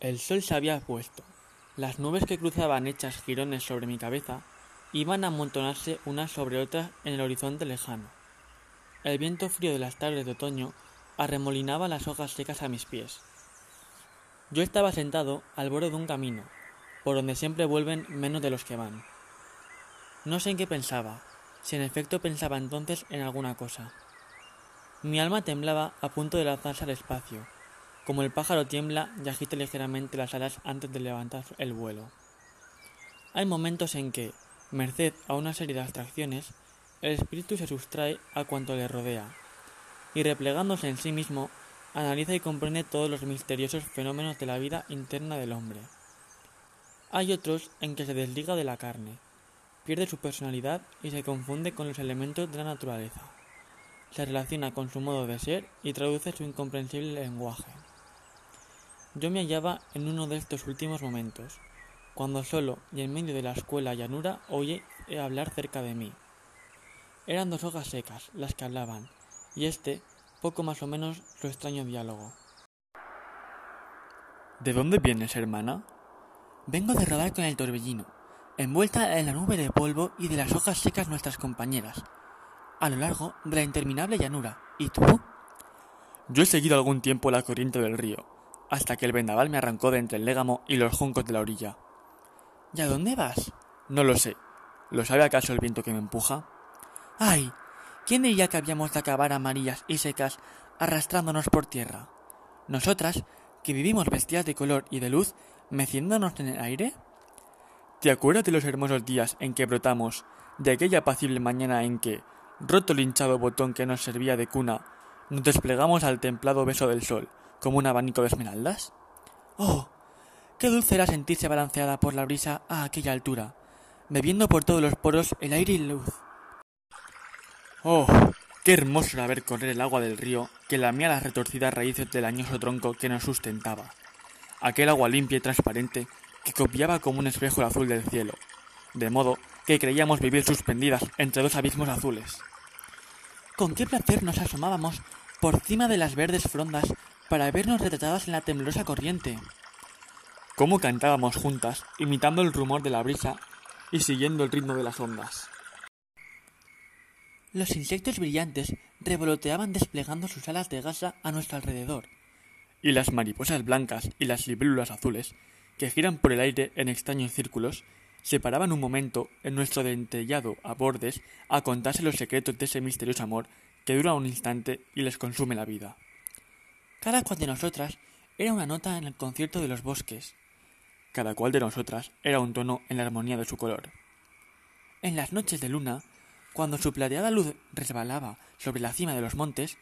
El sol se había puesto. Las nubes que cruzaban hechas jirones sobre mi cabeza iban a amontonarse unas sobre otras en el horizonte lejano. El viento frío de las tardes de otoño arremolinaba las hojas secas a mis pies. Yo estaba sentado al borde de un camino, por donde siempre vuelven menos de los que van. No sé en qué pensaba, si en efecto pensaba entonces en alguna cosa. Mi alma temblaba a punto de lanzarse al espacio, como el pájaro tiembla y agita ligeramente las alas antes de levantar el vuelo. Hay momentos en que, merced a una serie de abstracciones, el espíritu se sustrae a cuanto le rodea, y replegándose en sí mismo, analiza y comprende todos los misteriosos fenómenos de la vida interna del hombre. Hay otros en que se desliga de la carne, pierde su personalidad y se confunde con los elementos de la naturaleza. Se relaciona con su modo de ser y traduce su incomprensible lenguaje. Yo me hallaba en uno de estos últimos momentos, cuando solo y en medio de la escuela llanura oí hablar cerca de mí. Eran dos hojas secas las que hablaban, y este, poco más o menos, su extraño diálogo. ¿De dónde vienes, hermana? Vengo de rodar con el torbellino, envuelta en la nube de polvo y de las hojas secas nuestras compañeras, a lo largo de la interminable llanura. ¿Y tú? Yo he seguido algún tiempo la corriente del río, hasta que el vendaval me arrancó de entre el légamo y los juncos de la orilla. ¿Y a dónde vas? No lo sé. ¿Lo sabe acaso el viento que me empuja? ¡Ay! ¿Quién diría que habíamos de acabar amarillas y secas arrastrándonos por tierra? ¿Nosotras, que vivimos vestidas de color y de luz, meciéndonos en el aire? ¿Te acuerdas de los hermosos días en que brotamos, de aquella apacible mañana en que, roto el hinchado botón que nos servía de cuna, nos desplegamos al templado beso del sol, como un abanico de esmeraldas? ¡Oh! Qué dulce era sentirse balanceada por la brisa a aquella altura, bebiendo por todos los poros el aire y la luz. ¡Oh! Qué hermoso era ver correr el agua del río que lamía las retorcidas raíces del añoso tronco que nos sustentaba. Aquel agua limpia y transparente que copiaba como un espejo el azul del cielo, de modo que creíamos vivir suspendidas entre dos abismos azules. Con qué placer nos asomábamos por cima de las verdes frondas para vernos retratadas en la temblorosa corriente. Cómo cantábamos juntas, imitando el rumor de la brisa y siguiendo el ritmo de las ondas. Los insectos brillantes revoloteaban desplegando sus alas de gasa a nuestro alrededor. Y las mariposas blancas y las libélulas azules, que giran por el aire en extraños círculos, se paraban un momento en nuestro dentellado a bordes a contarse los secretos de ese misterioso amor que dura un instante y les consume la vida. Cada cual de nosotras era una nota en el concierto de los bosques. Cada cual de nosotras era un tono en la armonía de su color. En las noches de luna, cuando su plateada luz resbalaba sobre la cima de los montes,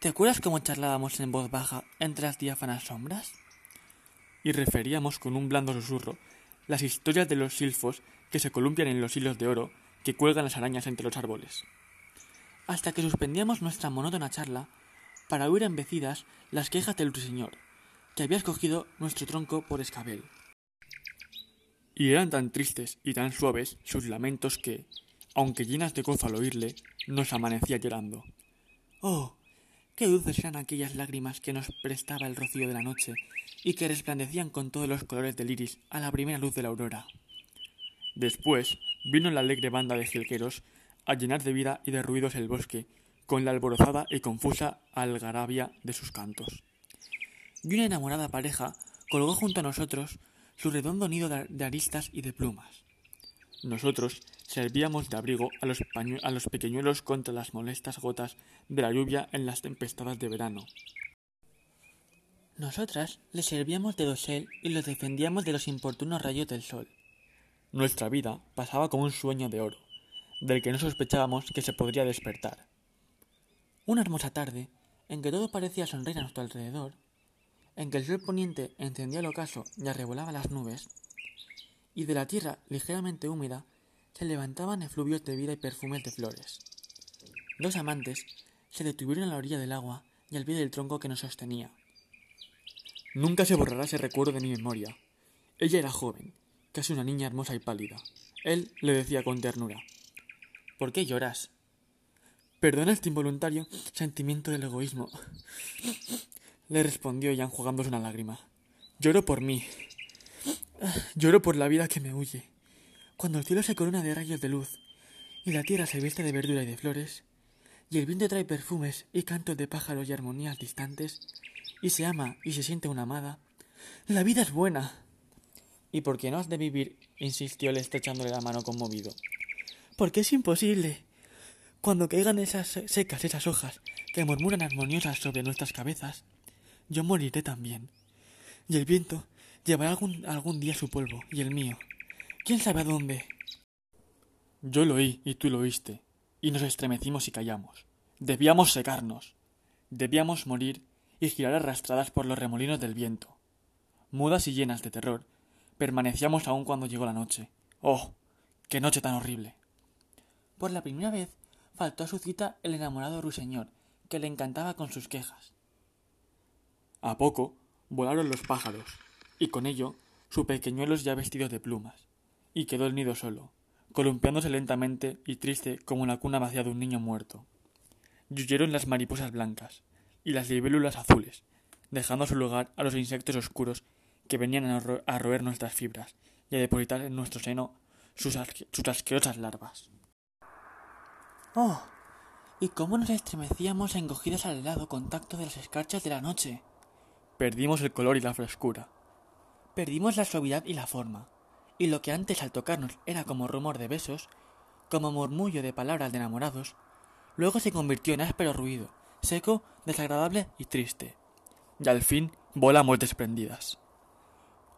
¿te acuerdas cómo charlábamos en voz baja entre las diáfanas sombras? Y referíamos con un blando susurro las historias de los silfos que se columpian en los hilos de oro que cuelgan las arañas entre los árboles. Hasta que suspendíamos nuestra monótona charla para oír embecidas las quejas del ruiseñor, que había escogido nuestro tronco por escabel. Y eran tan tristes y tan suaves sus lamentos que, aunque llenas de gozo al oírle, nos amanecía llorando. Oh, qué dulces eran aquellas lágrimas que nos prestaba el rocío de la noche y que resplandecían con todos los colores del iris a la primera luz de la aurora. Después vino la alegre banda de jilgueros a llenar de vida y de ruidos el bosque, con la alborozada y confusa algarabia de sus cantos. Y una enamorada pareja colgó junto a nosotros su redondo nido de aristas y de plumas. Nosotros servíamos de abrigo a los, pequeñuelos contra las molestas gotas de la lluvia en las tempestades de verano. Nosotras les servíamos de dosel y los defendíamos de los importunos rayos del sol. Nuestra vida pasaba como un sueño de oro, del que no sospechábamos que se podría despertar. Una hermosa tarde, en que todo parecía sonreír a nuestro alrededor, en que el sol poniente encendía el ocaso y arrebolaba las nubes, y de la tierra ligeramente húmeda se levantaban efluvios de vida y perfumes de flores. Dos amantes se detuvieron a la orilla del agua y al pie del tronco que nos sostenía. Nunca se borrará ese recuerdo de mi memoria. Ella era joven, casi una niña hermosa y pálida. Él le decía con ternura ¿Por qué lloras? Perdona este involuntario sentimiento del egoísmo, le respondió ella enjugándose una lágrima. Lloro por mí. Lloro por la vida que me huye. Cuando el cielo se corona de rayos de luz y la tierra se viste de verdura y de flores, y el viento trae perfumes y cantos de pájaros y armonías distantes, y se ama y se siente una amada, la vida es buena. ¿Y por qué no has de vivir? insistió él estrechándole la mano conmovido. Porque es imposible. Cuando caigan esas secas esas hojas que murmuran armoniosas sobre nuestras cabezas, yo moriré también. Y el viento llevará algún, algún día su polvo, y el mío. ¿Quién sabe a dónde? Yo lo oí y tú lo oíste, y nos estremecimos y callamos. Debíamos secarnos. Debíamos morir y girar arrastradas por los remolinos del viento. Mudas y llenas de terror, permanecíamos aún cuando llegó la noche. ¡Oh! ¡Qué noche tan horrible! Por la primera vez faltó a su cita el enamorado ruiseñor, que le encantaba con sus quejas. A poco volaron los pájaros, y con ello su pequeñuelos ya vestidos de plumas, y quedó el nido solo, columpiándose lentamente y triste como la cuna vacía de un niño muerto. Yuyeron las mariposas blancas y las libélulas azules, dejando su lugar a los insectos oscuros que venían a, roer nuestras fibras y a depositar en nuestro seno sus, sus asquerosas larvas. ¡Oh! ¿Y cómo nos estremecíamos encogidos al helado contacto de las escarchas de la noche? Perdimos el color y la frescura. Perdimos la suavidad y la forma. Y lo que antes al tocarnos era como rumor de besos, como murmullo de palabras de enamorados, luego se convirtió en áspero ruido, seco, desagradable y triste. Y al fin volamos desprendidas.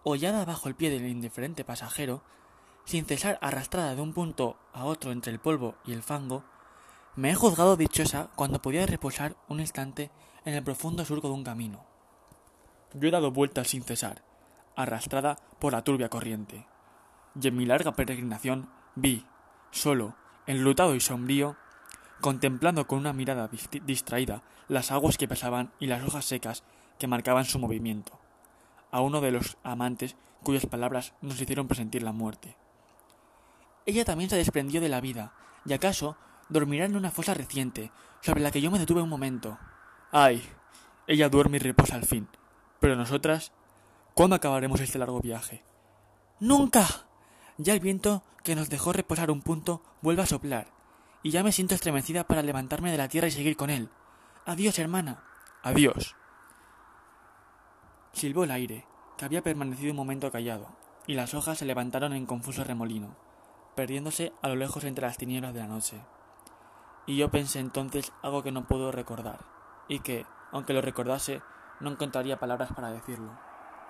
Hollada bajo el pie del indiferente pasajero, sin cesar arrastrada de un punto a otro entre el polvo y el fango, me he juzgado dichosa cuando podía reposar un instante en el profundo surco de un camino. Yo he dado vueltas sin cesar, arrastrada por la turbia corriente, y en mi larga peregrinación vi, solo, enlutado y sombrío, contemplando con una mirada distraída las aguas que pasaban y las hojas secas que marcaban su movimiento, a uno de los amantes cuyas palabras nos hicieron presentir la muerte. Ella también se desprendió de la vida, y acaso dormirá en una fosa reciente, sobre la que yo me detuve un momento. Ay, ella duerme y reposa al fin, pero nosotras, ¿cuándo acabaremos este largo viaje? ¡Nunca! Ya el viento que nos dejó reposar un punto vuelve a soplar, y ya me siento estremecida para levantarme de la tierra y seguir con él. Adiós, hermana. Adiós. Silbó el aire, que había permanecido un momento callado, y las hojas se levantaron en confuso remolino, perdiéndose a lo lejos entre las tinieblas de la noche. Y yo pensé entonces algo que no puedo recordar, y que, aunque lo recordase, no encontraría palabras para decirlo.